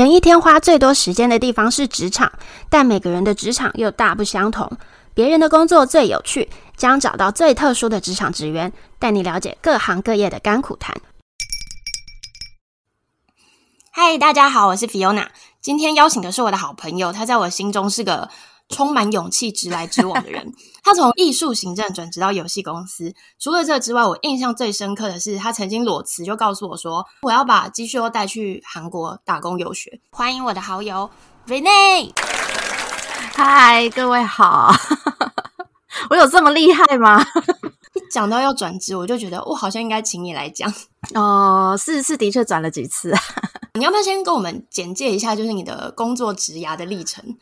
人一天花最多时间的地方是职场，但每个人的职场又大不相同。别人的工作最有趣，将找到最特殊的职场职员，带你了解各行各业的甘苦谈。嗨，大家好，我是 Fiona，今天邀请的是我的好朋友，他在我心中是个充满勇气、直来直往的人。他从艺术行政转职到游戏公司。除了这个之外，我印象最深刻的是，他曾经裸辞就告诉我说：“我要把积蓄都带去韩国打工游学。”欢迎我的好友 Renee。嗨，各位好。我有这么厉害吗？一讲到要转职，我就觉得我好像应该请你来讲。哦，是是，的确转了几次。你要不要先跟我们简介一下，就是你的工作职涯的历程？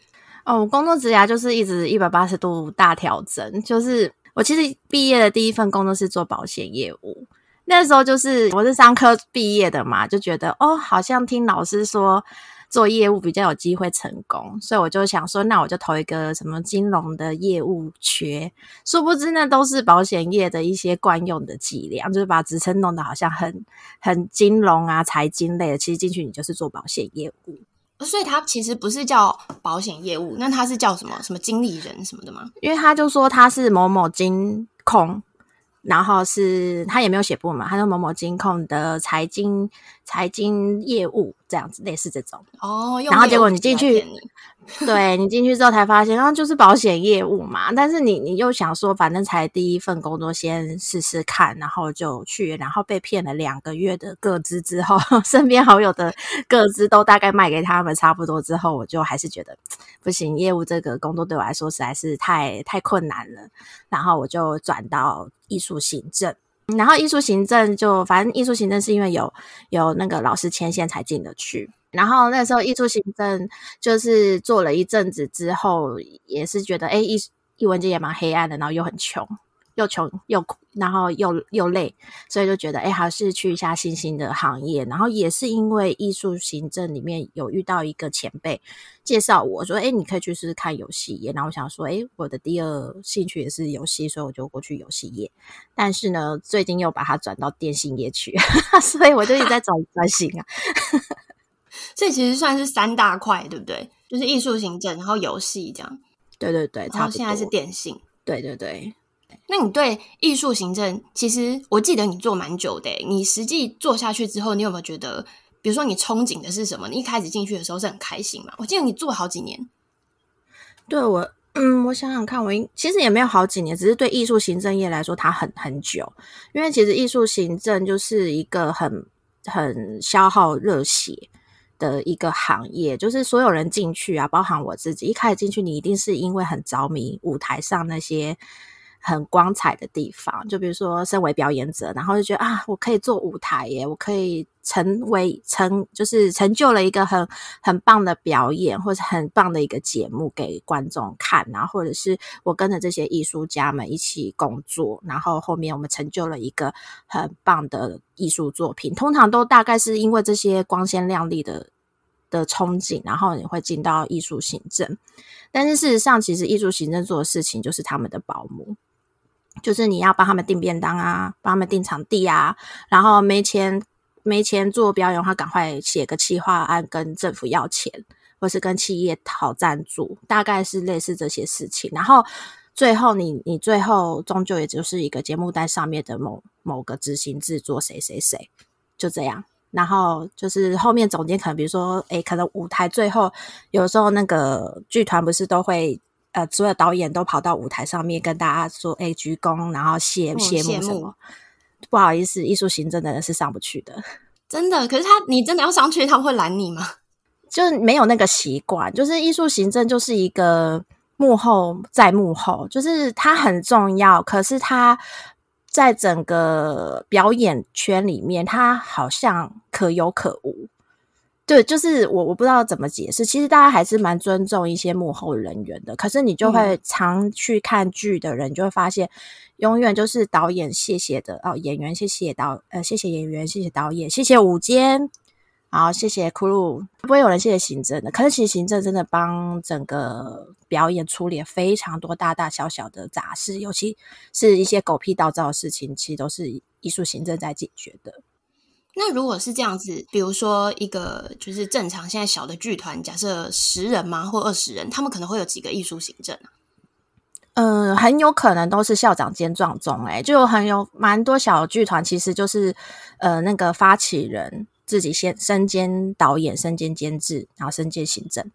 哦，我工作职涯就是一直一百八十度大调整。就是我其实毕业的第一份工作是做保险业务，那时候就是我是商科毕业的嘛，就觉得哦，好像听老师说做业务比较有机会成功，所以我就想说，那我就投一个什么金融的业务缺。殊不知那都是保险业的一些惯用的伎俩，就是把职称弄得好像很很金融啊、财经类的，其实进去你就是做保险业务。所以他其实不是叫保险业务，那他是叫什么？什么经理人什么的吗？因为他就说他是某某金控，然后是他也没有写部门嘛，他说某某金控的财经财经业务这样子，类似这种。哦，然后结果你进去。对，你进去之后才发现，然后就是保险业务嘛。但是你你又想说，反正才第一份工作，先试试看，然后就去，然后被骗了两个月的个资之后，身边好友的个资都大概卖给他们差不多之后，我就还是觉得不行，业务这个工作对我来说实在是太太困难了。然后我就转到艺术行政，然后艺术行政就反正艺术行政是因为有有那个老师牵线才进得去。然后那时候艺术行政就是做了一阵子之后，也是觉得哎，艺艺文界也蛮黑暗的，然后又很穷，又穷又苦，然后又又累，所以就觉得哎，还是去一下新兴的行业。然后也是因为艺术行政里面有遇到一个前辈介绍我说，哎，你可以去试试看游戏业。然后我想说，哎，我的第二兴趣也是游戏，所以我就过去游戏业。但是呢，最近又把它转到电信业去，所以我就一直在转转型啊。这其实算是三大块，对不对？就是艺术行政，然后游戏这样。对对对，然后现在是电信。对对对。那你对艺术行政，其实我记得你做蛮久的。你实际做下去之后，你有没有觉得，比如说你憧憬的是什么？你一开始进去的时候是很开心嘛？我记得你做好几年。对我，嗯，我想想看，我其实也没有好几年，只是对艺术行政业来说，它很很久。因为其实艺术行政就是一个很很消耗热血的一个行业，就是所有人进去啊，包含我自己，一开始进去，你一定是因为很着迷舞台上那些很光彩的地方，就比如说身为表演者，然后就觉得啊，我可以做舞台耶，我可以成为成，就是成就了一个很很棒的表演，或者很棒的一个节目给观众看，然后或者是我跟着这些艺术家们一起工作，然后后面我们成就了一个很棒的艺术作品，通常都大概是因为这些光鲜亮丽的的憧憬，然后你会进到艺术行政，但是事实上，其实艺术行政做的事情就是他们的保姆。就是你要帮他们订便当啊，帮他们订场地啊，然后没钱没钱做表演的话，赶快写个企划案跟政府要钱，或是跟企业讨赞助，大概是类似这些事情。然后最后你你最后终究也就是一个节目单上面的某某个执行制作谁谁谁，就这样。然后就是后面总监可能比如说，诶，可能舞台最后有时候那个剧团不是都会。呃，所有导演都跑到舞台上面跟大家说：“哎，鞠躬，然后谢谢幕什么？”不好意思，艺术行政的人是上不去的，真的。可是他，你真的要上去，他会拦你吗？就是没有那个习惯。就是艺术行政就是一个幕后在幕后，就是它很重要。可是它在整个表演圈里面，它好像可有可无。对，就是我，我不知道怎么解释。其实大家还是蛮尊重一些幕后人员的，可是你就会常去看剧的人，就会发现，永远就是导演谢谢的哦，演员谢谢导呃谢谢演员，谢谢导演，谢谢舞监，好谢谢 crew，不会有人谢谢行政的。可是其实行政真的帮整个表演处理非常多大大小小的杂事，尤其是一些狗屁倒灶的事情，其实都是艺术行政在解决的。那如果是这样子，比如说一个就是正常现在小的剧团，假设十人吗，或二十人，他们可能会有几个艺术行政啊？嗯、呃，很有可能都是校长兼撞钟，哎，就很有蛮多小剧团，其实就是呃那个发起人自己先身兼导演、身兼监制，然后身兼行政，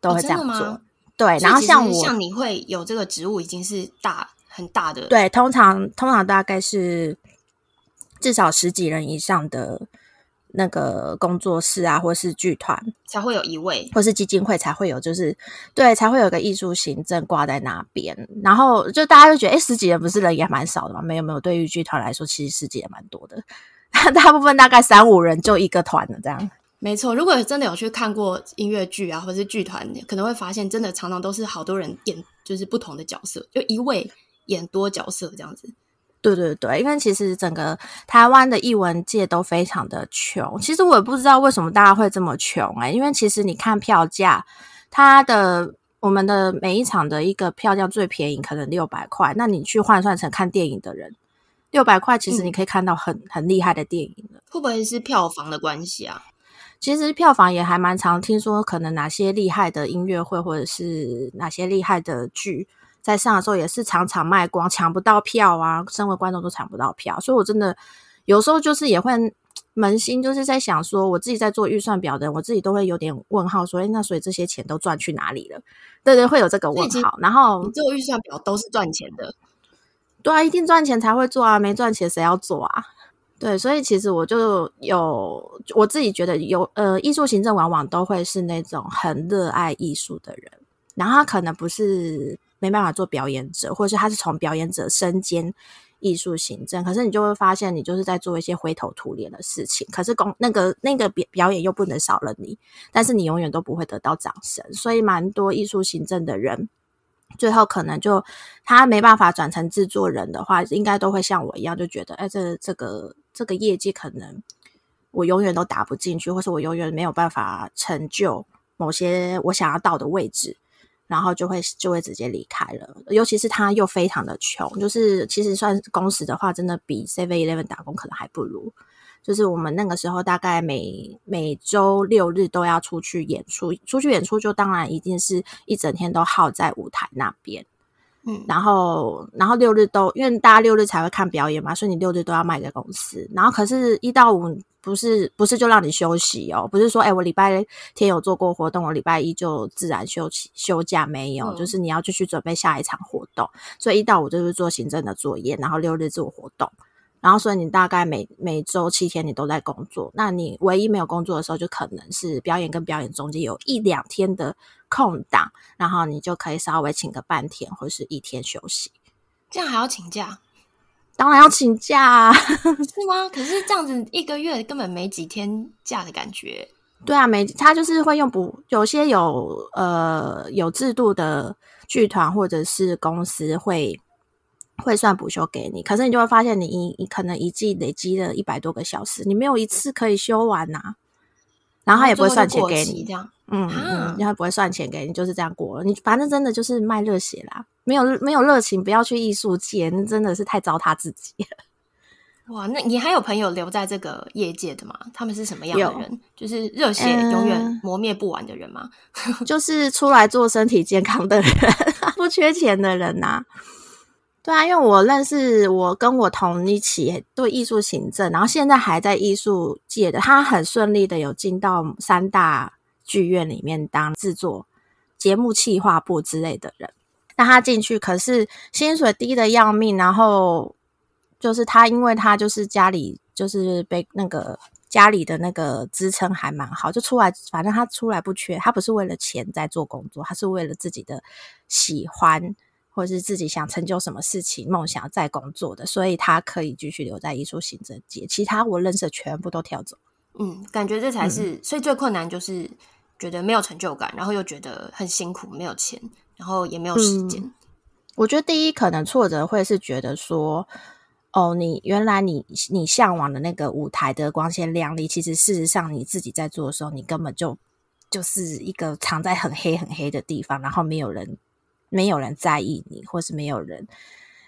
都会这样做。哦、对，然后像我像你会有这个职务，已经是大很大的。对，通常通常大概是。至少十几人以上的那个工作室啊，或是剧团才会有一位，或是基金会才会有，就是对，才会有个艺术行政挂在那边。然后就大家就觉得，哎，十几人不是人也蛮少的吗？没有没有，对于剧团来说，其实十几也蛮多的。大部分大概三五人就一个团了，这样。没错，如果真的有去看过音乐剧啊，或是剧团，可能会发现，真的常常都是好多人演，就是不同的角色，就一位演多角色这样子。对对对，因为其实整个台湾的艺文界都非常的穷。其实我也不知道为什么大家会这么穷哎，因为其实你看票价，它的我们的每一场的一个票价最便宜可能六百块，那你去换算成看电影的人，六百块其实你可以看到很、嗯、很厉害的电影了。会不会是票房的关系啊？其实票房也还蛮常，听说可能哪些厉害的音乐会或者是哪些厉害的剧。在上的时候也是场场卖光，抢不到票啊！身为观众都抢不到票，所以我真的有时候就是也会扪心，就是在想说，我自己在做预算表的，我自己都会有点问号，说，哎，那所以这些钱都赚去哪里了？对对，会有这个问号。然后你做预算表都是赚钱的，对啊，一定赚钱才会做啊，没赚钱谁要做啊？对，所以其实我就有我自己觉得有呃，艺术行政往往都会是那种很热爱艺术的人，然后他可能不是。没办法做表演者，或者是他是从表演者身兼艺术行政，可是你就会发现，你就是在做一些灰头土脸的事情。可是公那个那个表表演又不能少了你，但是你永远都不会得到掌声。所以，蛮多艺术行政的人，最后可能就他没办法转成制作人的话，应该都会像我一样，就觉得，哎，这这个这个业绩可能我永远都打不进去，或是我永远没有办法成就某些我想要到的位置。然后就会就会直接离开了，尤其是他又非常的穷，就是其实算工时的话，真的比 Seven Eleven 打工可能还不如。就是我们那个时候大概每每周六日都要出去演出，出去演出就当然一定是一整天都耗在舞台那边。嗯，然后然后六日都因为大家六日才会看表演嘛，所以你六日都要卖给公司。然后可是，一到五。不是不是就让你休息哦，不是说哎，我礼拜天有做过活动，我礼拜一就自然休息休假没有，嗯、就是你要继续准备下一场活动，所以一到五就是做行政的作业，然后六日做活动，然后所以你大概每每周七天你都在工作，那你唯一没有工作的时候，就可能是表演跟表演中间有一两天的空档，然后你就可以稍微请个半天或是一天休息，这样还要请假？当然要请假啊，是吗？可是这样子一个月根本没几天假的感觉。对啊，没他就是会用补，有些有呃有制度的剧团或者是公司会会算补休给你，可是你就会发现你一你可能一季累积了一百多个小时，你没有一次可以休完呐、啊。然后他也不会算钱给你，这样，嗯嗯，他不会算钱给你，就是这样过了。你反正真的就是卖热血啦，没有没有热情，不要去艺术界，那真的是太糟蹋自己了。哇，那你还有朋友留在这个业界的吗？他们是什么样的人？就是热血永远磨灭不完的人吗？嗯、就是出来做身体健康的人，不缺钱的人呐、啊。对啊，因为我认识我跟我同一起对艺术行政，然后现在还在艺术界的，他很顺利的有进到三大剧院里面当制作节目企划部之类的人。那他进去可是薪水低的要命，然后就是他因为他就是家里就是被那个家里的那个支撑还蛮好，就出来反正他出来不缺，他不是为了钱在做工作，他是为了自己的喜欢。或者是自己想成就什么事情、梦想在工作的，所以他可以继续留在艺术行政界。其他我认识的全部都跳走。嗯，感觉这才是，嗯、所以最困难就是觉得没有成就感，然后又觉得很辛苦，没有钱，然后也没有时间。嗯、我觉得第一可能挫折会是觉得说，哦，你原来你你向往的那个舞台的光鲜亮丽，其实事实上你自己在做的时候，你根本就就是一个藏在很黑很黑的地方，然后没有人。没有人在意你，或是没有人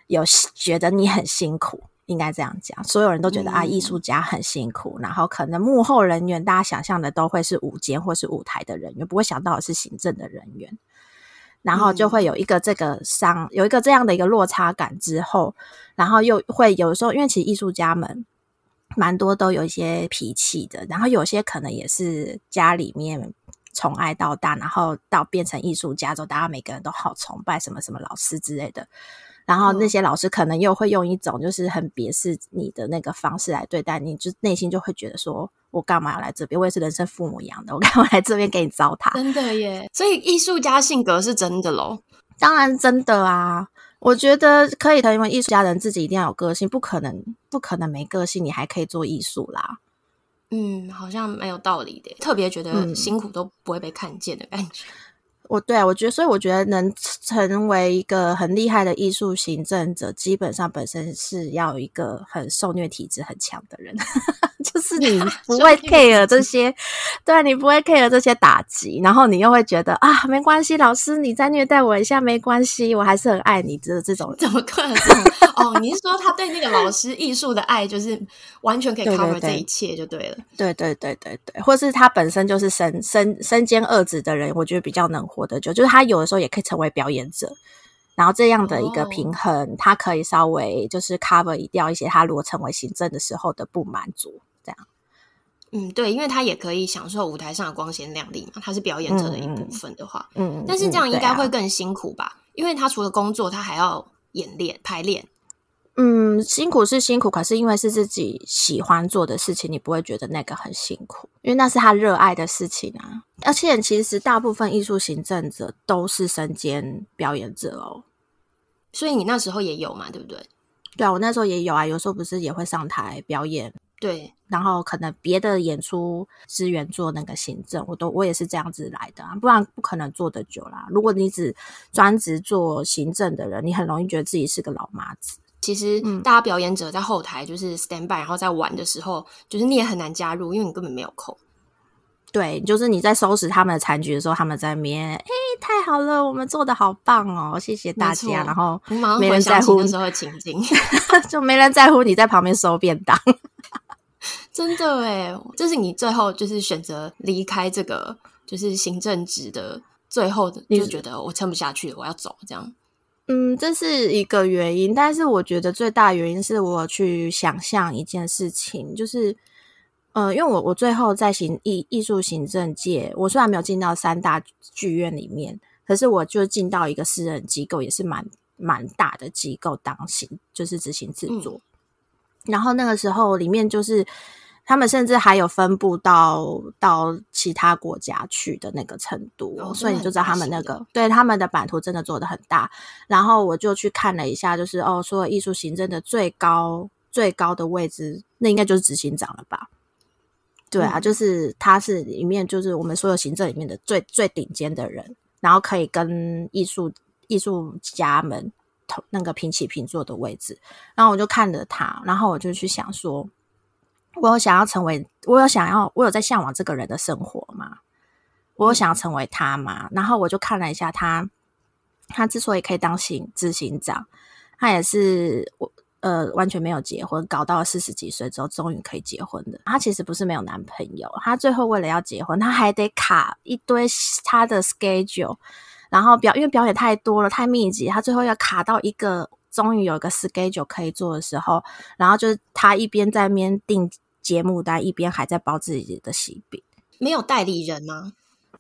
有觉得你很辛苦，应该这样讲，所有人都觉得、嗯、啊，艺术家很辛苦，然后可能幕后人员大家想象的都会是舞间或是舞台的人员，不会想到的是行政的人员，然后就会有一个这个伤，有一个这样的一个落差感之后，然后又会有时候，因为其实艺术家们蛮多都有一些脾气的，然后有些可能也是家里面宠爱到大，然后到变成艺术家之后，大家每个人都好崇拜什么什么老师之类的。然后那些老师可能又会用一种就是很鄙视你的那个方式来对待你，就内心就会觉得说，我干嘛要来这边？我也是人生父母养的，我干嘛来这边给你糟蹋？真的耶！所以艺术家性格是真的喽？当然真的啊！我觉得可以的，因为艺术家人自己一定要有个性，不可能不可能没个性，你还可以做艺术啦。嗯，好像蛮有道理的，特别觉得辛苦都不会被看见的感觉。嗯我对啊，我觉得，所以我觉得能成为一个很厉害的艺术行政者，基本上本身是要一个很受虐体质很强的人，就是你 不会 care 这些，对啊，你不会 care 这些打击，然后你又会觉得啊，没关系，老师你再虐待我一下没关系，我还是很爱你的这种，怎么可能？哦，你是说他对那个老师艺术的爱，就是完全可以 cover 这一切就对了，对对对对对，或是他本身就是身身身兼二职的人，我觉得比较能。活得久，就是他有的时候也可以成为表演者，然后这样的一个平衡，oh. 他可以稍微就是 cover 掉一些他如果成为行政的时候的不满足，这样。嗯，对，因为他也可以享受舞台上的光鲜亮丽嘛，他是表演者的一部分的话，嗯，但是这样应该会更辛苦吧？嗯嗯啊、因为他除了工作，他还要演练排练。嗯，辛苦是辛苦，可是因为是自己喜欢做的事情，你不会觉得那个很辛苦，因为那是他热爱的事情啊。而且其实大部分艺术行政者都是身兼表演者哦，所以你那时候也有嘛，对不对？对啊，我那时候也有啊，有时候不是也会上台表演，对，然后可能别的演出资源做那个行政，我都我也是这样子来的啊，不然不可能做得久啦。如果你只专职做行政的人，你很容易觉得自己是个老妈子。其实，大家表演者在后台就是 stand by，然后在玩的时候，就是你也很难加入，因为你根本没有空。对，就是你在收拾他们的残局的时候，他们在那边，哎，太好了，我们做的好棒哦，谢谢大家。然后没人在乎的时候情景，就没人在乎你在旁边收便当。真的哎，这是你最后就是选择离开这个就是行政职的最后的，就觉得我撑不下去了，我要走这样。嗯，这是一个原因，但是我觉得最大原因是我去想象一件事情，就是，呃，因为我我最后在行艺艺术行政界，我虽然没有进到三大剧院里面，可是我就进到一个私人机构，也是蛮蛮大的机构当行，就是执行制作，嗯，然后那个时候里面就是。他们甚至还有分布到到其他国家去的那个程度，哦、所以你就知道他们那个对他们的版图真的做的很大。然后我就去看了一下，就是哦，所有艺术行政的最高最高的位置，那应该就是执行长了吧？对啊，嗯、就是他是里面就是我们所有行政里面的最最顶尖的人，然后可以跟艺术艺术家们同那个平起平坐的位置。然后我就看着他，然后我就去想说。我有想要成为，我有想要，我有在向往这个人的生活吗？我有想要成为他吗？然后我就看了一下他，他之所以可以当行执行长，他也是我呃完全没有结婚，搞到了四十几岁之后终于可以结婚的。他其实不是没有男朋友，他最后为了要结婚，他还得卡一堆他的 schedule，然后表因为表演太多了，太密集，他最后要卡到一个终于有一个 schedule 可以做的时候，然后就是他一边在面定。节目单一边还在包自己的喜饼，没有代理人吗？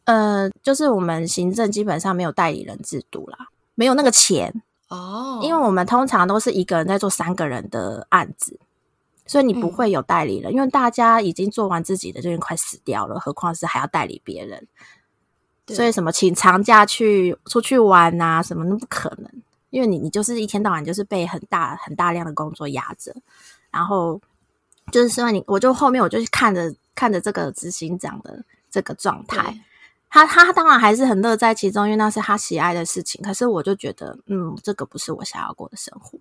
呃，就是我们行政基本上没有代理人制度啦，没有那个钱哦。因为我们通常都是一个人在做三个人的案子，所以你不会有代理人，嗯、因为大家已经做完自己的，就已经快死掉了，何况是还要代理别人。所以什么请长假去出去玩啊，什么那不可能，因为你你就是一天到晚就是被很大很大量的工作压着，然后。就是说你，我就后面我就看着看着这个执行长的这个状态，他他当然还是很乐在其中，因为那是他喜爱的事情。可是我就觉得，嗯，这个不是我想要过的生活。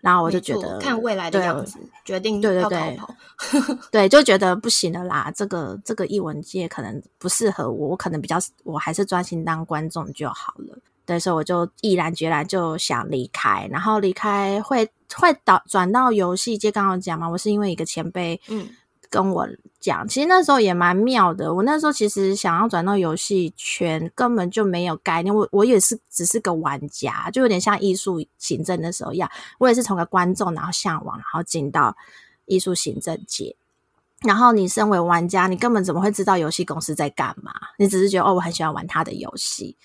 然后我就觉得，看未来的样子，决定对对对，对，就觉得不行了啦。这个这个译文界可能不适合我，我可能比较，我还是专心当观众就好了。对，所以我就毅然决然就想离开，然后离开会会导转到游戏界。刚刚讲嘛，我是因为一个前辈，嗯。跟我讲，其实那时候也蛮妙的。我那时候其实想要转到游戏圈，根本就没有概念。我我也是只是个玩家，就有点像艺术行政的时候一样。我也是从个观众，然后向往，然后进到艺术行政界。然后你身为玩家，你根本怎么会知道游戏公司在干嘛？你只是觉得哦，我很喜欢玩他的游戏。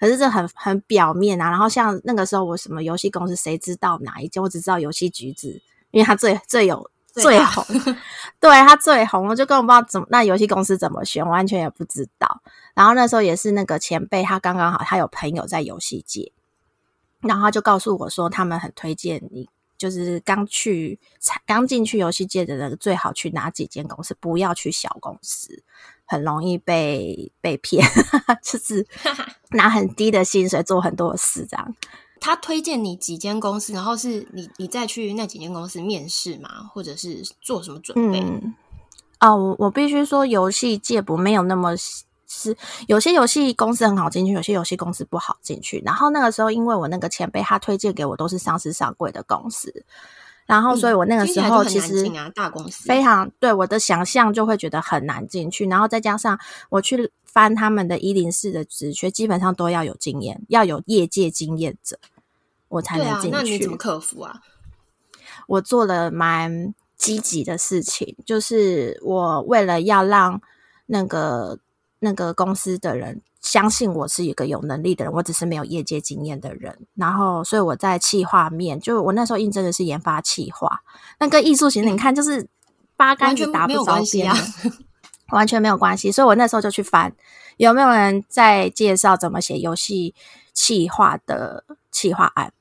可是这很很表面啊。然后像那个时候，我什么游戏公司，谁知道哪一间？我只知道游戏橘子，因为他最最有。最红，对他最红，我就根本不知道怎么那游戏公司怎么选，完全也不知道。然后那时候也是那个前辈，他刚刚好，他有朋友在游戏界，然后他就告诉我说，他们很推荐你，就是刚去刚进去游戏界的人，最好去哪几间公司，不要去小公司，很容易被被骗，就是拿很低的薪水做很多的事这样。他推荐你几间公司，然后是你你再去那几间公司面试吗？或者是做什么准备？嗯，哦，我我必须说，游戏界不没有那么是有些游戏公司很好进去，有些游戏公司不好进去。然后那个时候，因为我那个前辈他推荐给我都是上市上柜的公司，然后所以我那个时候其实啊大公司非常对我的想象就会觉得很难进去。然后再加上我去翻他们的一零四的职缺，基本上都要有经验，要有业界经验者。我才能进去。啊，那你怎么克服啊？我做了蛮积极的事情，就是我为了要让那个那个公司的人相信我是一个有能力的人，我只是没有业界经验的人。然后，所以我在企划面，就我那时候应征的是研发企划，那跟艺术型的，你看就是八竿子打不着边啊，完全没有关系。所以我那时候就去翻有没有人在介绍怎么写游戏企划的企划案。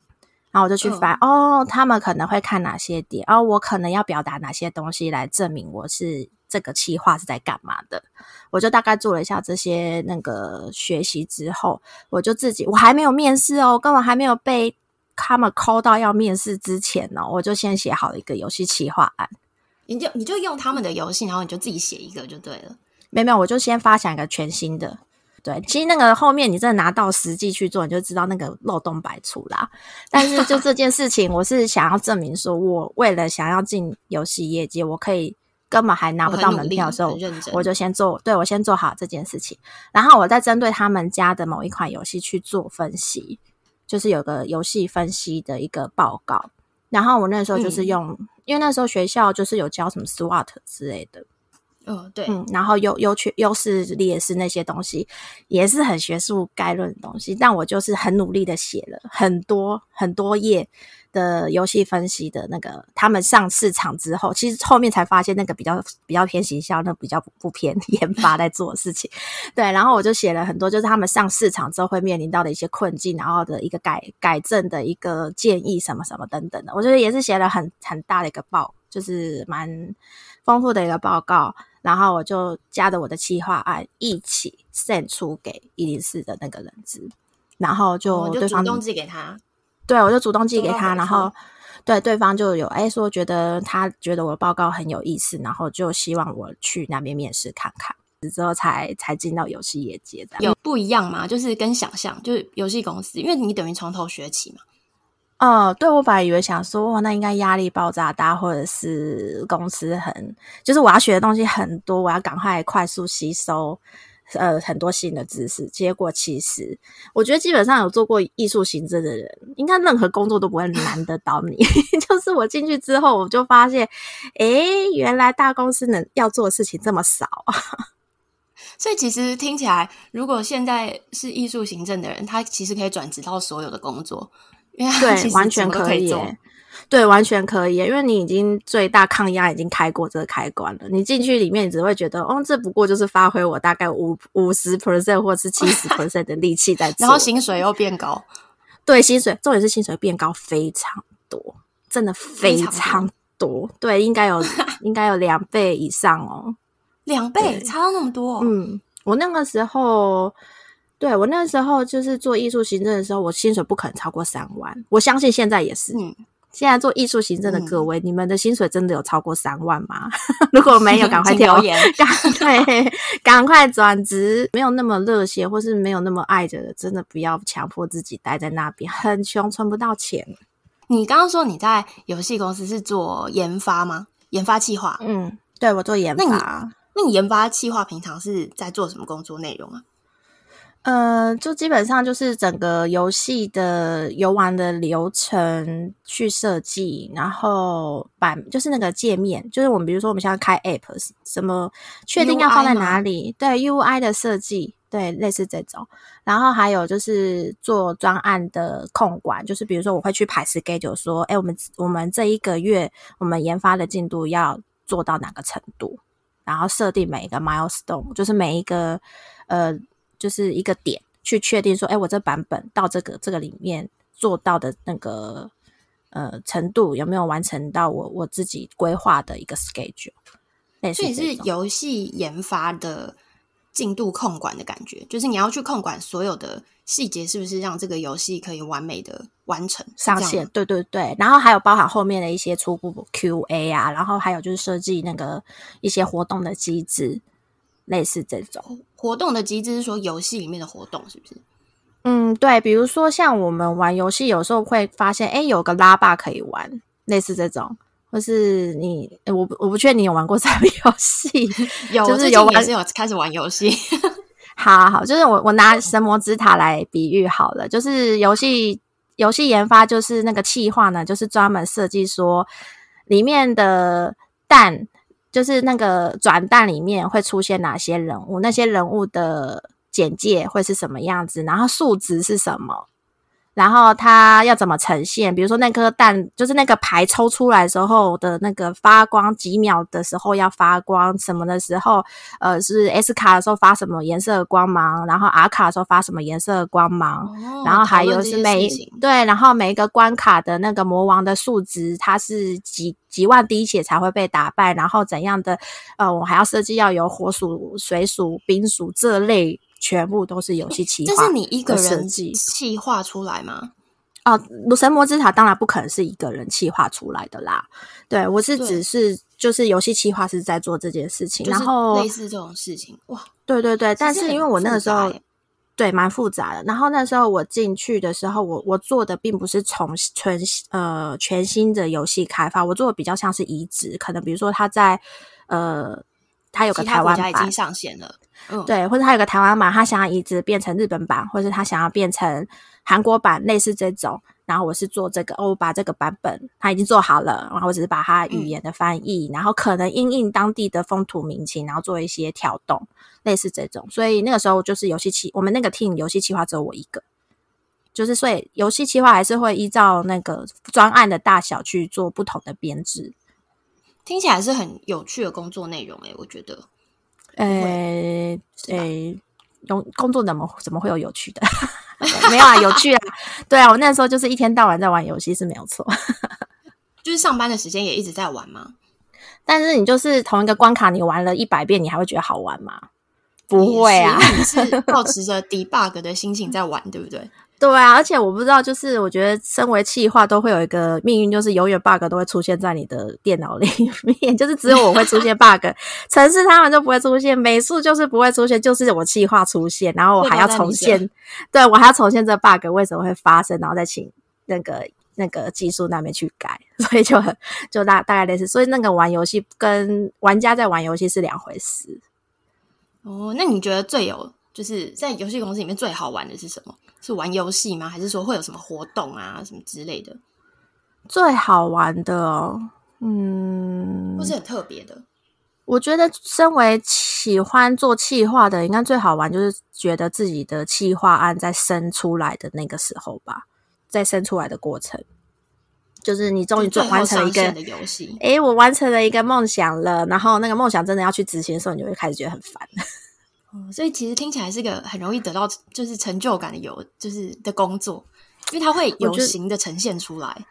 然后我就去翻、嗯、哦，他们可能会看哪些点，哦，我可能要表达哪些东西来证明我是这个企划是在干嘛的。我就大概做了一下这些那个学习之后，我就自己我还没有面试哦，根本还没有被他们 call 到要面试之前呢、哦，我就先写好了一个游戏企划案。你就你就用他们的游戏，然后你就自己写一个就对了。没有没有，我就先发想一个全新的。对，其实那个后面你真的拿到实际去做，你就知道那个漏洞百出啦。但是就这件事情，我是想要证明说，我为了想要进游戏业界，我可以根本还拿不到门票的时候，我，就先做，对，我先做好这件事情。然后我再针对他们家的某一款游戏去做分析，就是有个游戏分析的一个报告。然后我那时候就是用，嗯、因为那时候学校就是有教什么 SWOT 之类的。嗯，对，嗯，然后优优缺优势劣势那些东西也是很学术概论的东西，但我就是很努力的写了很多很多页的游戏分析的那个，他们上市场之后，其实后面才发现那个比较比较偏行销，那比较不偏 研发在做的事情。对，然后我就写了很多，就是他们上市场之后会面临到的一些困境，然后的一个改改正的一个建议什么什么等等的，我觉得也是写了很很大的一个报，就是蛮丰富的一个报告。然后我就加着我的企划案一起 send 出给一零四的那个人资，然后就对方主动寄给他，对，我就主动寄给他，然后对对方就有哎说觉得他觉得我的报告很有意思，然后就希望我去那边面试看看，之后才才进到游戏业界的。有不一样吗？就是跟想象，就是游戏公司，因为你等于从头学起嘛。哦，对，我本来以为想说，哇，那应该压力爆炸大，或者是公司很，就是我要学的东西很多，我要赶快快速吸收，呃，很多新的知识。结果其实，我觉得基本上有做过艺术行政的人，应该任何工作都不会难得倒你。就是我进去之后，我就发现，诶，原来大公司能要做的事情这么少啊。所以其实听起来，如果现在是艺术行政的人，他其实可以转职到所有的工作。对，完全可以，对，完全可以，因为你已经最大抗压已经开过这个开关了。你进去里面，你只会觉得，哦，这不过就是发挥我大概五五十 percent 或是七十 percent 的力气在做，然后薪水又变高。对，薪水重点是薪水变高非常多，真的非常多。多对，应该有 应该有两倍以上哦，两倍差到那么多。嗯，我那个时候。对，我那时候就是做艺术行政的时候，我薪水不可能超过三万。我相信现在也是。嗯，现在做艺术行政的各位，嗯、你们的薪水真的有超过三万吗？如果没有，赶快调研，对，赶快转职。没有那么热血，或是没有那么爱着的，真的不要强迫自己待在那边，很穷，存不到钱。你刚刚说你在游戏公司是做研发吗？研发计划？嗯，对，我做研发。那你，那你研发计划平常是在做什么工作内容啊？呃，就基本上就是整个游戏的游玩的流程去设计，然后版就是那个界面，就是我们比如说我们现在开 App，什么确定要放在哪里，对 UI 的设计，对类似这种，然后还有就是做专案的控管，就是比如说我会去排 schedule，说，哎，我们我们这一个月我们研发的进度要做到哪个程度，然后设定每一个 milestone，就是每一个呃。就是一个点去确定说，哎，我这版本到这个这个里面做到的那个呃程度有没有完成到我我自己规划的一个 schedule？所以是游戏研发的进度控管的感觉，就是你要去控管所有的细节，是不是让这个游戏可以完美的完成上线？对对对，然后还有包含后面的一些初步 QA 啊，然后还有就是设计那个一些活动的机制。类似这种活动的机制是说游戏里面的活动是不是？嗯，对，比如说像我们玩游戏，有时候会发现，哎，有个拉霸可以玩，类似这种，或是你，我我不确定你有玩过什么游戏，有，就是有玩，是有开始玩游戏。好好好，就是我我拿神魔之塔来比喻好了，就是游戏游戏研发就是那个企划呢，就是专门设计说里面的蛋。就是那个转蛋里面会出现哪些人物，那些人物的简介会是什么样子，然后数值是什么。然后它要怎么呈现？比如说那颗蛋，就是那个牌抽出来的时候的那个发光，几秒的时候要发光，什么的时候，呃，是 S 卡的时候发什么颜色的光芒，然后 R 卡的时候发什么颜色的光芒，哦、然后还有是每对，然后每一个关卡的那个魔王的数值，它是几几万滴血才会被打败，然后怎样的？呃，我还要设计要有火属、水属、冰属这类。全部都是游戏企划，这是你一个人企划出来吗？哦，神魔之塔当然不可能是一个人企划出来的啦。对，我是只是就是游戏企划是在做这件事情，然后类似这种事情哇，对对对，但是因为我那个时候对蛮复杂的，然后那时候我进去的时候，我我做的并不是从全呃全新的游戏开发，我做的比较像是移植，可能比如说他在呃。他有个台湾版已经上线了，嗯，对，或者他有个台湾版，他想要移植变成日本版，或者他想要变成韩国版，类似这种。然后我是做这个，哦，我把这个版本他已经做好了，然后我只是把它语言的翻译，嗯、然后可能因应当地的风土民情，然后做一些调动，类似这种。所以那个时候就是游戏企，我们那个 team 游戏企划只有我一个，就是所以游戏企划还是会依照那个专案的大小去做不同的编制。听起来是很有趣的工作内容诶、欸，我觉得，诶诶，工工作怎么怎么会有有趣的？没有啊，有趣啊，对啊，我那时候就是一天到晚在玩游戏是没有错，就是上班的时间也一直在玩吗？但是你就是同一个关卡，你玩了一百遍，你还会觉得好玩吗？不会啊，你是保持着 debug 的心情在玩，对不对？对啊，而且我不知道，就是我觉得身为企划都会有一个命运，就是永远 bug 都会出现在你的电脑里面，就是只有我会出现 bug，城市他们就不会出现，美术就是不会出现，就是我企划出现，然后我还要重现，对，我还要重现这 bug 为什么会发生，然后再请那个那个技术那边去改，所以就很就大大概类似，所以那个玩游戏跟玩家在玩游戏是两回事。哦，那你觉得最有就是在游戏公司里面最好玩的是什么？是玩游戏吗？还是说会有什么活动啊，什么之类的？最好玩的哦，嗯，不是很特别的。我觉得，身为喜欢做企划的，应该最好玩就是觉得自己的企划案在生出来的那个时候吧，在生出来的过程，就是你终于做完成了一个游戏。诶，我完成了一个梦想了，然后那个梦想真的要去执行的时候，你就会开始觉得很烦。哦，所以其实听起来是个很容易得到就是成就感的有就是的工作，因为它会有形的呈现出来。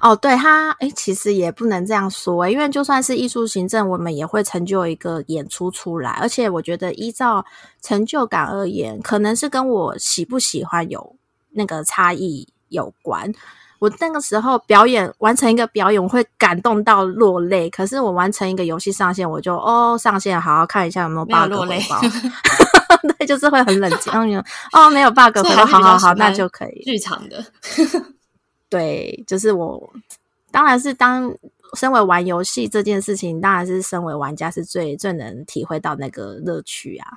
哦，对它，诶，其实也不能这样说，因为就算是艺术行政，我们也会成就一个演出出来。而且我觉得依照成就感而言，可能是跟我喜不喜欢有那个差异有关。我那个时候表演完成一个表演，我会感动到落泪。可是我完成一个游戏上线，我就哦上线，好好看一下有没有 bug 回报。对，就是会很冷静。哦没有 bug 回报，好好好，那就可以。剧场的，对，就是我，当然是当身为玩游戏这件事情，当然是身为玩家是最最能体会到那个乐趣啊。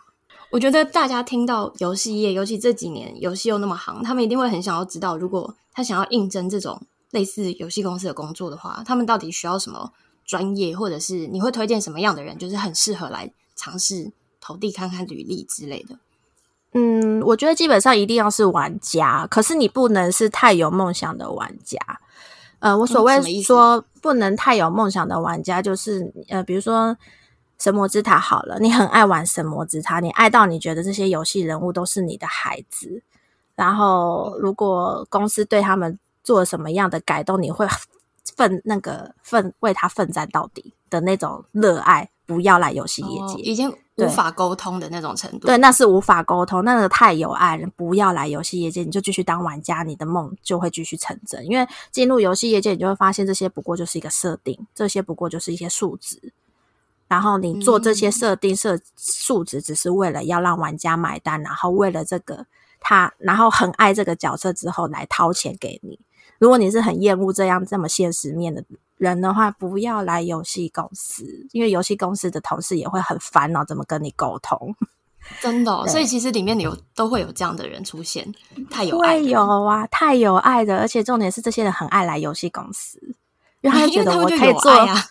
我觉得大家听到游戏业，尤其这几年游戏又那么行，他们一定会很想要知道，如果他想要应征这种类似游戏公司的工作的话，他们到底需要什么专业，或者是你会推荐什么样的人，就是很适合来尝试投递看看履历之类的。嗯，我觉得基本上一定要是玩家，可是你不能是太有梦想的玩家。呃，我所谓说不能太有梦想的玩家，就是呃，比如说。神魔之塔好了，你很爱玩神魔之塔，你爱到你觉得这些游戏人物都是你的孩子。然后，如果公司对他们做了什么样的改动，你会奋那个奋为他奋战到底的那种热爱，不要来游戏业界，已经无法沟通的那种程度。对，那是无法沟通，那个太有爱了，不要来游戏业界，你就继续当玩家，你的梦就会继续成真。因为进入游戏业界，你就会发现这些不过就是一个设定，这些不过就是一些数值。然后你做这些设定设数值，只是为了要让玩家买单，然后为了这个他，然后很爱这个角色之后来掏钱给你。如果你是很厌恶这样这么现实面的人的话，不要来游戏公司，因为游戏公司的同事也会很烦恼怎么跟你沟通。真的哦，所以其实里面有都会有这样的人出现，太有爱，会有啊，太有爱的，而且重点是这些人很爱来游戏公司，因为他就觉得我可以做呀。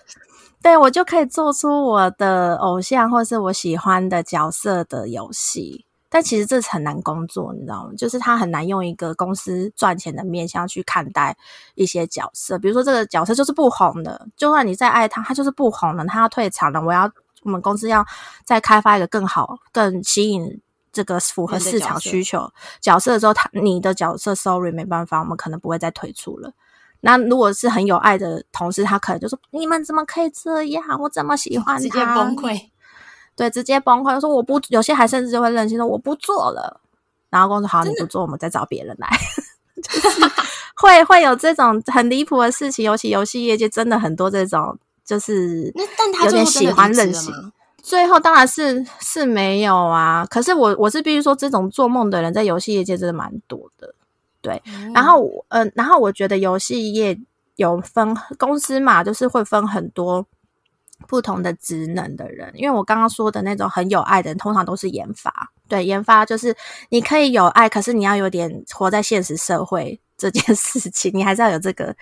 对，我就可以做出我的偶像或是我喜欢的角色的游戏，但其实这是很难工作，你知道吗？就是他很难用一个公司赚钱的面向去看待一些角色，比如说这个角色就是不红的，就算你再爱他，他就是不红了，他要退场了。我要我们公司要再开发一个更好、更吸引这个符合市场需求角色的时候，他你的角色，sorry，没办法，我们可能不会再推出了。那如果是很有爱的同事，他可能就说：“你们怎么可以这样？我这么喜欢他。”直接崩溃，对，直接崩溃，说我不，有些还甚至就会任性说我不做了。然后公司好，你不做，我们再找别人来。就是会会有这种很离谱的事情，尤其游戏业界真的很多这种，就是那但他有点喜欢任性。最后当然是是没有啊，可是我我是必须说，这种做梦的人在游戏业界真的蛮多的。对，然后嗯、呃，然后我觉得游戏业有分公司嘛，就是会分很多不同的职能的人。因为我刚刚说的那种很有爱的人，通常都是研发。对，研发就是你可以有爱，可是你要有点活在现实社会这件事情，你还是要有这个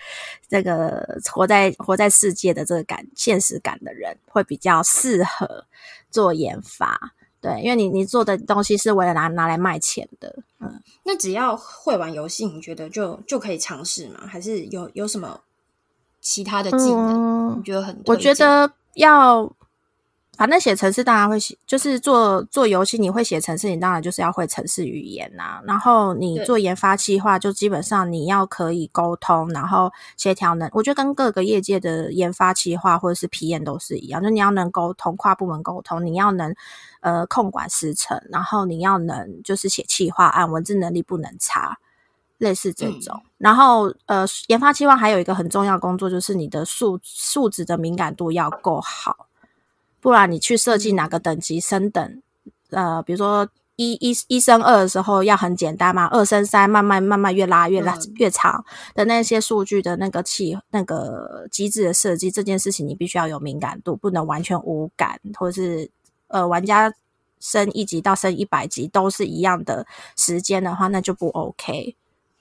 这个活在活在世界的这个感现实感的人，会比较适合做研发。对，因为你你做的东西是为了拿拿来卖钱的，嗯，那只要会玩游戏，你觉得就就可以尝试吗？还是有有什么其他的技能？嗯，你觉得很？我觉得要。反正写程式当然会写，就是做做游戏，你会写程式，你当然就是要会程式语言呐、啊。然后你做研发企划，就基本上你要可以沟通，然后协调能。我觉得跟各个业界的研发企划或者是皮验都是一样，就你要能沟通，跨部门沟通，你要能呃控管时程，然后你要能就是写企划案，文字能力不能差，类似这种。嗯、然后呃，研发企划还有一个很重要工作，就是你的数数值的敏感度要够好。不然你去设计哪个等级升等，呃，比如说一一一升二的时候要很简单嘛，二升三慢慢慢慢越拉越拉越长的那些数据的那个器那个机制的设计，这件事情你必须要有敏感度，不能完全无感，或者是呃玩家升一级到升一百级都是一样的时间的话，那就不 OK。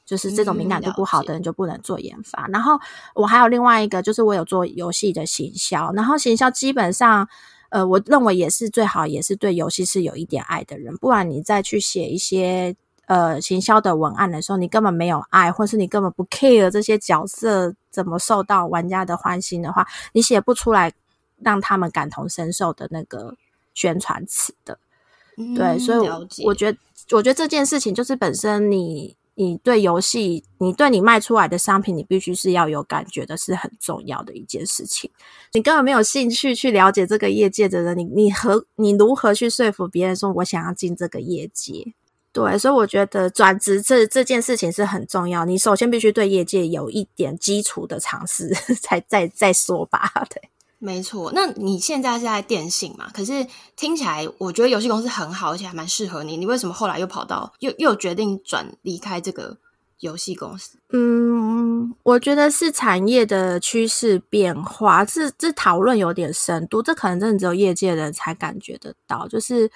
就是这种敏感度不好的人就不能做研发。然后我还有另外一个，就是我有做游戏的行销，然后行销基本上。呃，我认为也是最好，也是对游戏是有一点爱的人，不然你再去写一些呃行销的文案的时候，你根本没有爱，或是你根本不 care 这些角色怎么受到玩家的欢心的话，你写不出来让他们感同身受的那个宣传词的。嗯，对，所以我觉得，我觉得这件事情就是本身你。你对游戏，你对你卖出来的商品，你必须是要有感觉的，是很重要的一件事情。你根本没有兴趣去了解这个业界的人，你你何你如何去说服别人说我想要进这个业界？对，所以我觉得转职这这件事情是很重要。你首先必须对业界有一点基础的尝试，才再再说吧。对，没错。那你现在是在电信嘛？可是听起来我觉得游戏公司很好，而且还蛮适合你。你为什么后来又跑到又又决定转离开这个游戏公司？嗯，我觉得是产业的趋势变化。这这讨论有点深度，这可能真的只有业界人才感觉得到，就是。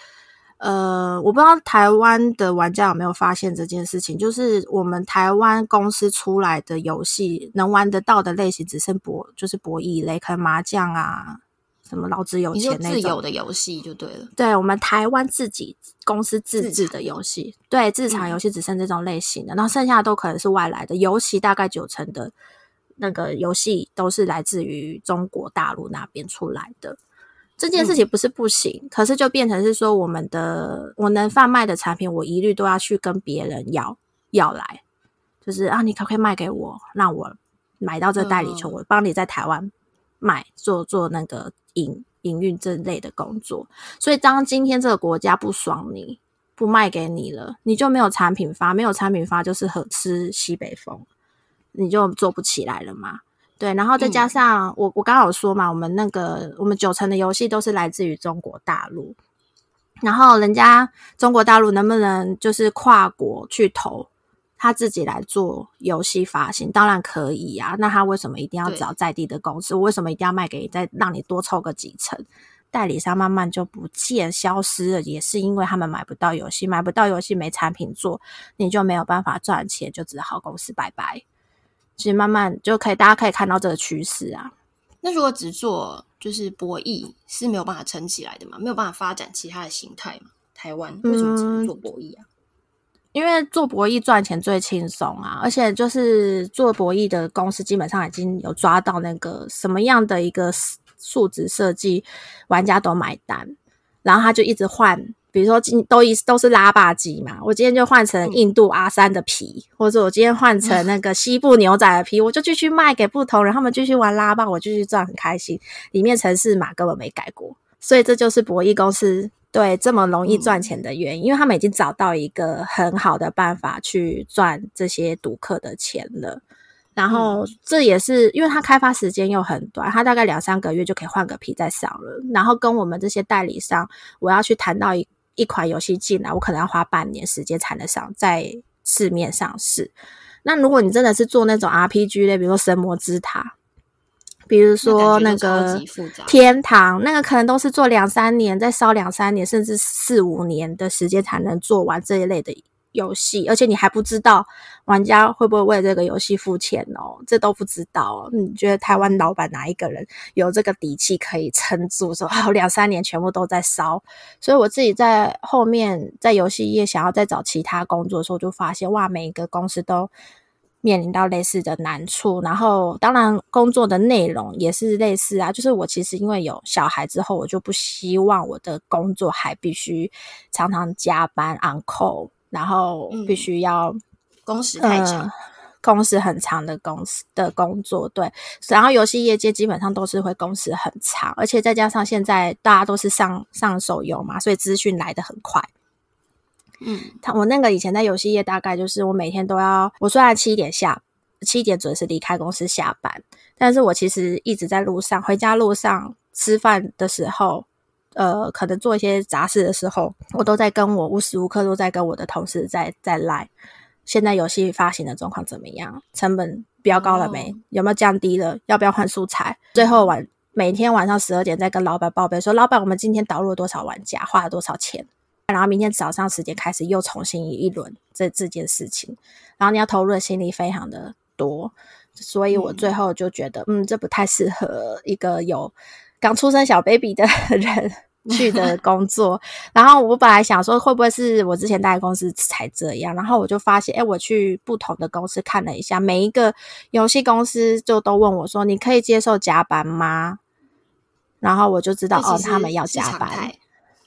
呃，我不知道台湾的玩家有没有发现这件事情，就是我们台湾公司出来的游戏能玩得到的类型只剩博，就是博弈类，可能麻将啊，什么老子有钱那种自有的游戏就对了。对，我们台湾自己公司自制的游戏，对，自产游戏只剩这种类型的，嗯、然后剩下的都可能是外来的。尤其大概九成的那个游戏都是来自于中国大陆那边出来的。这件事情不是不行，嗯，可是就变成是说，我们的我能贩卖的产品，我一律都要去跟别人要要来，就是啊，你可不可以卖给我，让我买到这代理权，嗯，我帮你在台湾卖，做做那个营营运这类的工作。所以，当今天这个国家不爽你，不卖给你了，你就没有产品发，没有产品发就是喝吃西北风，你就做不起来了嘛。对，然后再加上、嗯、我，我刚刚有说嘛，我们那个我们九成的游戏都是来自于中国大陆，然后人家中国大陆能不能就是跨国去投，他自己来做游戏发行，当然可以呀、啊。那他为什么一定要找在地的公司？我为什么一定要卖给你，再让你多抽个几成？代理商慢慢就不见消失了，也是因为他们买不到游戏，买不到游戏没产品做，你就没有办法赚钱，就只好公司拜拜。其实慢慢就可以，大家可以看到这个趋势啊。那如果只做就是博弈是没有办法撑起来的嘛？没有办法发展其他的形态嘛？台湾为什么只能做博弈啊？嗯，因为做博弈赚钱最轻松啊，而且就是做博弈的公司基本上已经有抓到那个什么样的一个数值设计，玩家都买单，然后他就一直换。比如说今都一都是拉霸机嘛，我今天就换成印度阿三的皮，嗯、或者我今天换成那个西部牛仔的皮，嗯、我就继续卖给不同人，他们继续玩拉霸，我继续赚很开心。里面城市码根本没改过，所以这就是博弈公司对这么容易赚钱的原因，嗯、因为他们已经找到一个很好的办法去赚这些赌客的钱了。然后这也是因为它开发时间又很短，它大概两三个月就可以换个皮再上了。然后跟我们这些代理商，我要去谈到一。一款游戏进来，我可能要花半年时间才能上在市面上市。那如果你真的是做那种 RPG 类，比如说《神魔之塔》，比如说那个天堂，那个可能都是做两三年，再烧两三年，甚至四五年的时间才能做完这一类的。游戏，而且你还不知道玩家会不会为这个游戏付钱哦，这都不知道。你觉得台湾老板哪一个人有这个底气可以撑住？说好两三年全部都在烧，所以我自己在后面在游戏业想要再找其他工作的时候，就发现哇，每一个公司都面临到类似的难处。然后当然工作的内容也是类似啊，就是我其实因为有小孩之后，我就不希望我的工作还必须常常加班 on call。然后必须要、嗯、工时太长、呃，工时很长的公司的工作，对。然后游戏业界基本上都是会工时很长，而且再加上现在大家都是上上手游嘛，所以资讯来的很快。嗯，他我那个以前在游戏业，大概就是我每天都要，我虽然七点下七点准时离开公司下班，但是我其实一直在路上，回家路上吃饭的时候。呃，可能做一些杂事的时候，我都在跟我无时无刻都在跟我的同事在在赖。现在游戏发行的状况怎么样？成本飙高了没？有没有降低了？要不要换素材？最后晚每天晚上十二点再跟老板报备说，老板，我们今天导入了多少玩家，花了多少钱？然后明天早上十点开始又重新一轮这这件事情，然后你要投入的心力非常的多，所以我最后就觉得，嗯，嗯，这不太适合一个有刚出生小 baby 的人。去的工作，然后我本来想说会不会是我之前待的公司才这样，然后我就发现，哎，我去不同的公司看了一下，每一个游戏公司就都问我说：“你可以接受加班吗？”然后我就知道哦，他们要加班，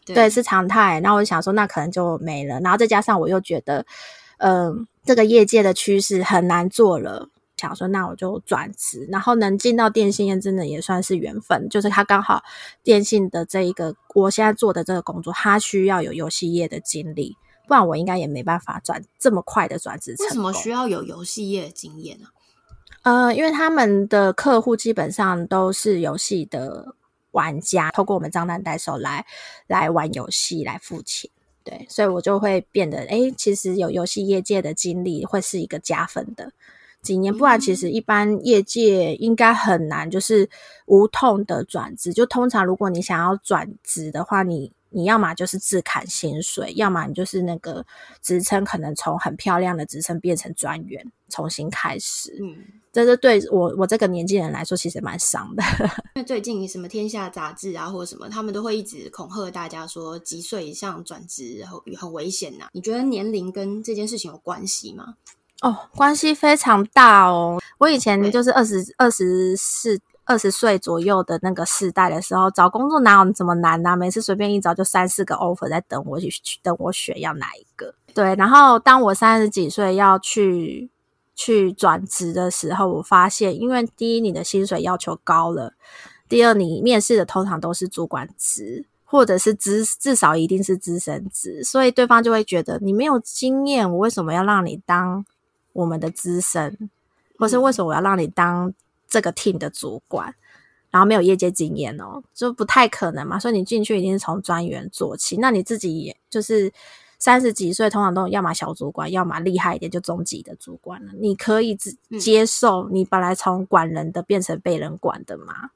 对，对，是常态。然后我就想说，那可能就没了。然后再加上我又觉得，嗯、呃，这个业界的趋势很难做了。想说，那我就转职，然后能进到电信业，真的也算是缘分。就是他刚好电信的这一个，我现在做的这个工作，他需要有游戏业的经历，不然我应该也没办法转这么快的转职。为什么需要有游戏业的经验呢？呃，因为他们的客户基本上都是游戏的玩家，透过我们账单代收来来玩游戏来付钱。对，所以我就会变得，哎，其实有游戏业界的经历会是一个加分的经验，不然其实一般业界应该很难，就是无痛的转职。就通常如果你想要转职的话，你你要么就是自砍薪水，要么你就是那个职称可能从很漂亮的职称变成专员，重新开始。嗯。这是对我我这个年纪人来说，其实蛮伤的。因为最近什么天下杂志啊，或者什么，他们都会一直恐吓大家说，几岁以上转职很很危险呐、啊。你觉得年龄跟这件事情有关系吗？哦，关系非常大哦。我以前就是二十二十四二十岁左右的那个世代的时候，找工作哪有这么难呢、啊？每次随便一找就三四个 offer 在等我去等我选要哪一个。对，然后当我三十几岁要去。去转职的时候，我发现，因为第一，你的薪水要求高了；第二，你面试的通常都是主管职，或者是资，至少一定是资深职，所以对方就会觉得你没有经验，我为什么要让你当我们的资深，或是为什么我要让你当这个 team 的主管，然后没有业界经验哦，就不太可能嘛。所以你进去一定是从专员做起，那你自己也就是。三十几岁，通常都要么小主管，要么厉害一点就中级的主管了。你可以接接受你本来从管人的变成被人管的吗？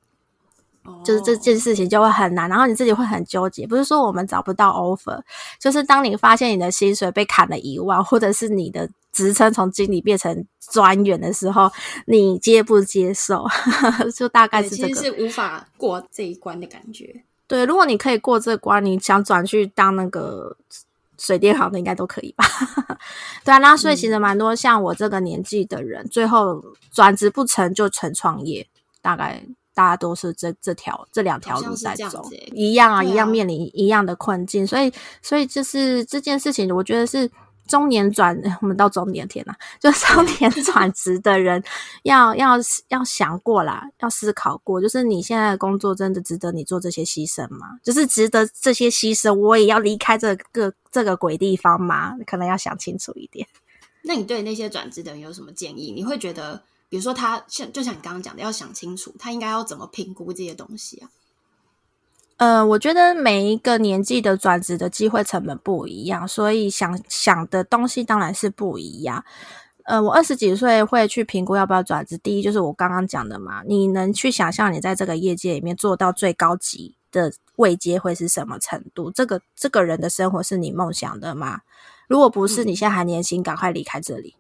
哦，就是这件事情就会很难，然后你自己会很纠结。不是说我们找不到 offer，就是当你发现你的薪水被砍了一万，或者是你的职称从经理变成专员的时候，你接不接受？就大概是这个，其实是无法过这一关的感觉。对，如果你可以过这关，你想转去当那个。水电行的应该都可以吧？对啊，那所以其实蛮多像我这个年纪的人，嗯、最后转职不成就成创业，大概大家都是这这条这两条路在走，一样啊，啊一样面临一样的困境，所以所以就是这件事情，我觉得是。中年转，我们到中年天了，就中年转职的人 要要要想过啦，要思考过，就是你现在的工作真的值得你做这些牺牲吗？就是值得这些牺牲，我也要离开这个这个鬼地方吗？可能要想清楚一点。那你对那些转职的人有什么建议？你会觉得，比如说他像就像你刚刚讲的，要想清楚，他应该要怎么评估这些东西啊？呃，我觉得每一个年纪的转职的机会成本不一样，所以想想的东西当然是不一样。呃，我二十几岁会去评估要不要转职，第一就是我刚刚讲的嘛，你能去想象你在这个业界里面做到最高级的位阶会是什么程度？这个这个人的生活是你梦想的吗？如果不是，你现在还年轻，赶快离开这里。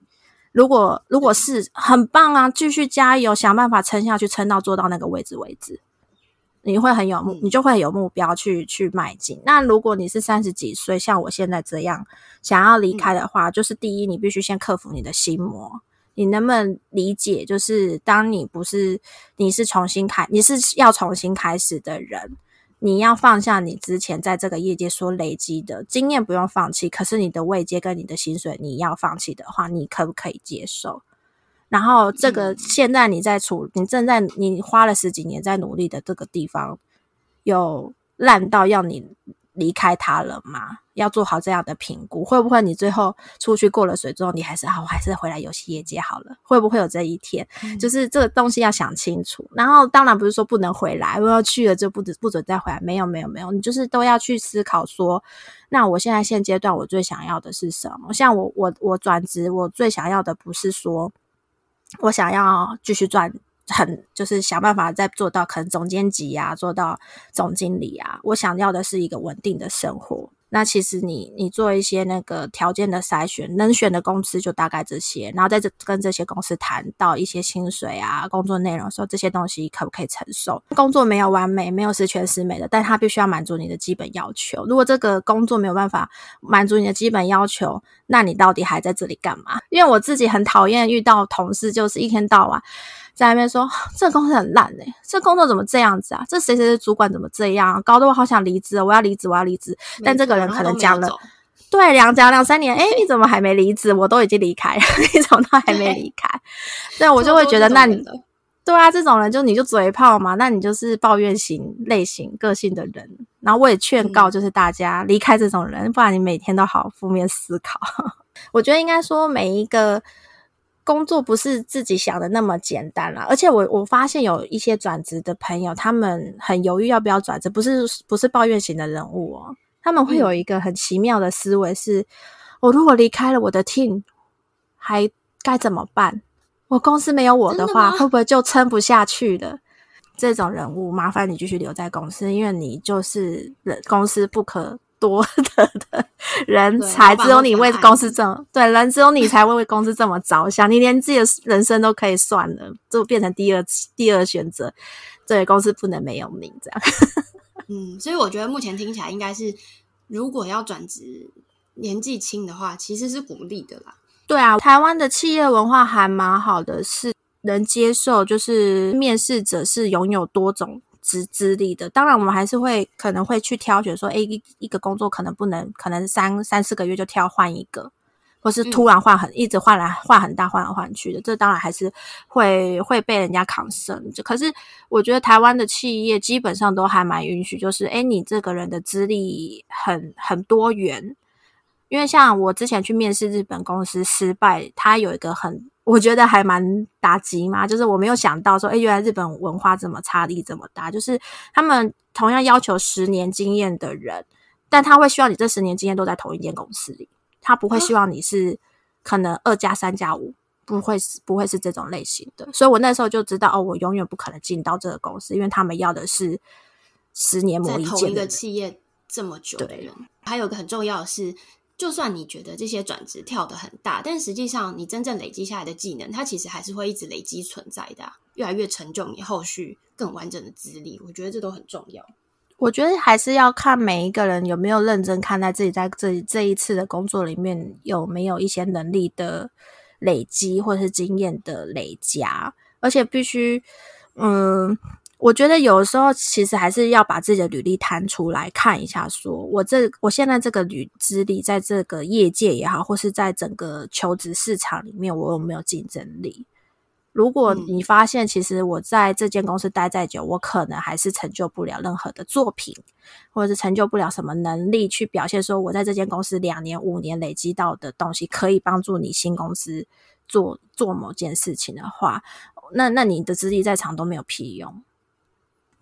如果如果是很棒啊，继续加油，想办法撑下去，撑到做到那个位置为止。你会很有目，你就会有目标去去迈进。那如果你是三十几岁，像我现在这样想要离开的话，就是第一，你必须先克服你的心魔。你能不能理解？就是当你不是，你是重新开，你是要重新开始的人，你要放下你之前在这个业界所累积的经验，不用放弃。可是你的位阶跟你的薪水，你要放弃的话，你可不可以接受？然后，这个现在你在处，你正在你花了十几年在努力的这个地方，有烂到要你离开他了吗？要做好这样的评估，会不会你最后出去过了水之后，你还是好，我还是回来游戏业界好了？会不会有这一天？嗯、就是这个东西要想清楚。然后，当然不是说不能回来，我要去了就不不准再回来。没有，没有，没有，你就是都要去思考说，那我现在现阶段我最想要的是什么？像我，我，我转职，我最想要的不是说。我想要继续赚，很就是想办法再做到可能总监级啊，做到总经理啊。我想要的是一个稳定的生活。那其实你你做一些那个条件的筛选，能选的公司就大概这些，然后在这跟这些公司谈到一些薪水啊、工作内容，说这些东西可不可以承受？工作没有完美，没有十全十美的，但它必须要满足你的基本要求。如果这个工作没有办法满足你的基本要求，那你到底还在这里干嘛？因为我自己很讨厌遇到同事，就是一天到晚。在那边说，这个公司很烂哎、欸，这工作怎么这样子啊？这谁谁的主管怎么这样、啊？搞得我好想离职，我要离职，我要离职。但这个人可能讲了，对，两讲两三年，哎，你怎么还没离职？我都已经离开了，你怎么都还没离开？对，我就会觉得，那你，对啊，这种人就你就嘴炮嘛，那你就是抱怨型类型个性的人，然后我也劝告，就是大家离开这种人，不然你每天都好负面思考。我觉得应该说每一个。工作不是自己想的那么简单啦，而且我我发现有一些转职的朋友，他们很犹豫要不要转职，不是不是抱怨型的人物哦，他们会有一个很奇妙的思维是：我如果离开了我的 team，还该怎么办？我公司没有我的话，的会不会就撑不下去了？这种人物，麻烦你继续留在公司，因为你就是人公司不可。多的 的人才，只有你为公司这么对人，只有你才会为公司这么着想。你连自己的人生都可以算了，就变成第二第二选择。对，公司不能没有你这样。嗯，所以我觉得目前听起来应该是，如果要转职，年纪轻的话，其实是鼓励的啦。对啊，台湾的企业文化还蛮好的，是能接受，就是面试者是拥有多种。资资历的，当然我们还是会可能会去挑选说，诶，一一个工作可能不能，可能三三四个月就跳换一个，或是突然换很、嗯、一直换来换很大换来换去的，这当然还是会会被人家扛生。就可是我觉得台湾的企业基本上都还蛮允许，就是诶，你这个人的资历很很多元，因为像我之前去面试日本公司失败，他有一个很。我觉得还蛮打击嘛，就是我没有想到说，哎，原来日本文化这么差异这么大，就是他们同样要求十年经验的人，但他会希望你这十年经验都在同一间公司里，他不会希望你是可能二加三加五，不会是不会是这种类型的。所以我那时候就知道，哦，我永远不可能进到这个公司，因为他们要的是十年磨一剑的人。在同一个企业这么久的人，还有个很重要的是。就算你觉得这些转职跳得很大，但实际上你真正累积下来的技能，它其实还是会一直累积存在的，越来越成就你后续更完整的资历。我觉得这都很重要。我觉得还是要看每一个人有没有认真看待自己在这这一次的工作里面有没有一些能力的累积，或者是经验的累加，而且必须，嗯。我觉得有时候其实还是要把自己的履历摊出来看一下，说我这我现在这个履资历，在这个业界也好，或是在整个求职市场里面，我有没有竞争力？如果你发现其实我在这间公司待再久，我可能还是成就不了任何的作品，或者是成就不了什么能力去表现，说我在这间公司两年、五年累积到的东西，可以帮助你新公司做做某件事情的话，那那你的资历再长都没有屁用。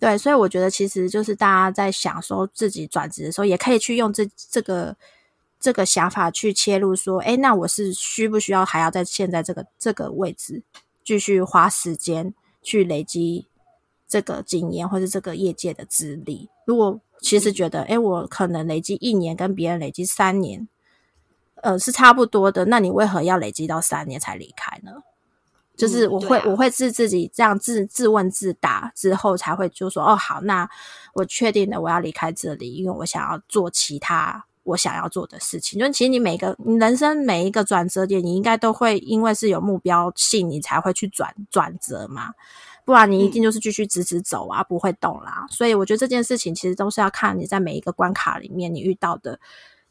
对，所以我觉得其实就是大家在想说自己转职的时候，也可以去用这这个这个想法去切入，说，哎，那我是需不需要还要在现在这个这个位置继续花时间去累积这个经验，或是这个业界的资历？如果其实觉得，哎，我可能累积一年跟别人累积三年，呃，是差不多的，那你为何要累积到三年才离开呢？就是我会、嗯啊、我会是自己这样自自问自答之后才会就说哦好，那我确定了我要离开这里，因为我想要做其他我想要做的事情。就其实你每个你人生每一个转折点，你应该都会因为是有目标性，你才会去转转折嘛，不然你一定就是继续直直走啊，不会动啦。所以我觉得这件事情其实都是要看你在每一个关卡里面你遇到的。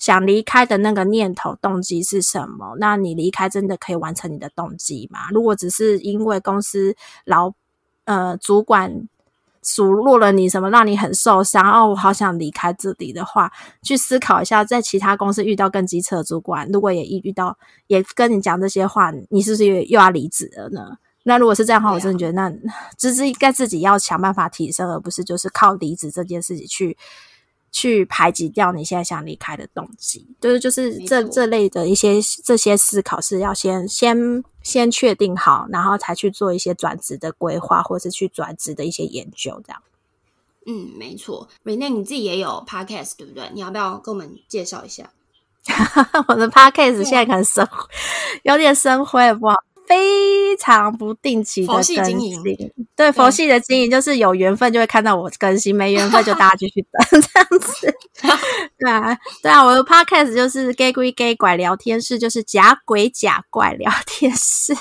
想离开的那个念头动机是什么？那你离开真的可以完成你的动机吗？如果只是因为公司老呃主管数落了你什么，让你很受伤哦，我好想离开这里的话，去思考一下，在其他公司遇到更机车的主管，如果也遇遇到也跟你讲这些话，你是不是又又要离职了呢？那如果是这样的话，我真的觉得那 只是应该自己要想办法提升，而不是就是靠离职这件事情去。去排挤掉你现在想离开的动机，就是就是这这类的一些这些思考是要先先先确定好，然后才去做一些转职的规划，或是去转职的一些研究，这样。嗯，没错。Renee，你自己也有 podcast 对不对？你要不要跟我们介绍一下？我的 podcast 现在可能生有点生灰，不好。非常不定期的更新，对，佛系的经营就是有缘分就会看到我更新，没缘分就大家继续等 这样子。对啊，对啊，我的 podcast 就是 gay 鬼 gay 拐聊天室，就是假鬼假怪聊天室。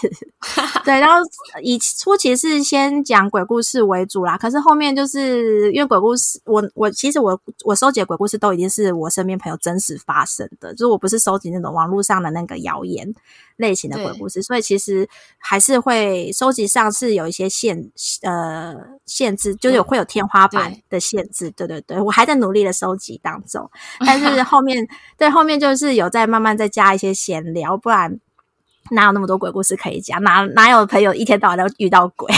对，然后以初期是先讲鬼故事为主啦，可是后面就是因为鬼故事，我我其实我我收集的鬼故事都已经是我身边朋友真实发生的，就是我不是收集那种网络上的那个谣言类型的鬼故事，所以其实还是会收集上是有一些限呃限制，就是有会有天花板的限制，对对对，我还在努力的收集当中，但是后面对后面就是有在慢慢再加一些闲聊，不然。哪有那么多鬼故事可以讲？哪哪有朋友一天到晚都遇到鬼？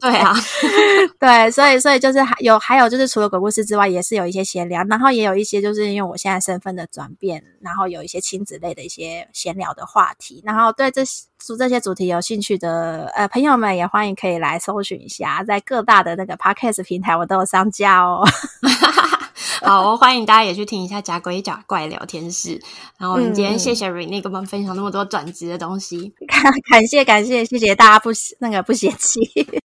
对啊，对，所以所以就是还有还有就是除了鬼故事之外，也是有一些闲聊，然后也有一些就是因为我现在身份的转变，然后有一些亲子类的一些闲聊的话题，然后对这主这些主题有兴趣的呃朋友们也欢迎可以来搜寻一下，在各大的那个 podcast 平台我都有上架哦。好，我欢迎大家也去听一下《假鬼假怪聊天室》。然后我们今天谢谢 Renee 跟我们分享那么多转职的东西，感感谢感谢谢谢大家不那个不嫌弃，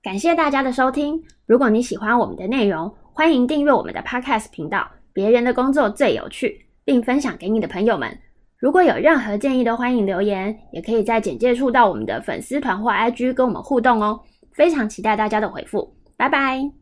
感谢大家的收听。如果你喜欢我们的内容，欢迎订阅我们的 Podcast 频道。别人的工作最有趣，并分享给你的朋友们。如果有任何建议，都欢迎留言，也可以在简介处到我们的粉丝团或 IG 跟我们互动哦。非常期待大家的回复。拜拜。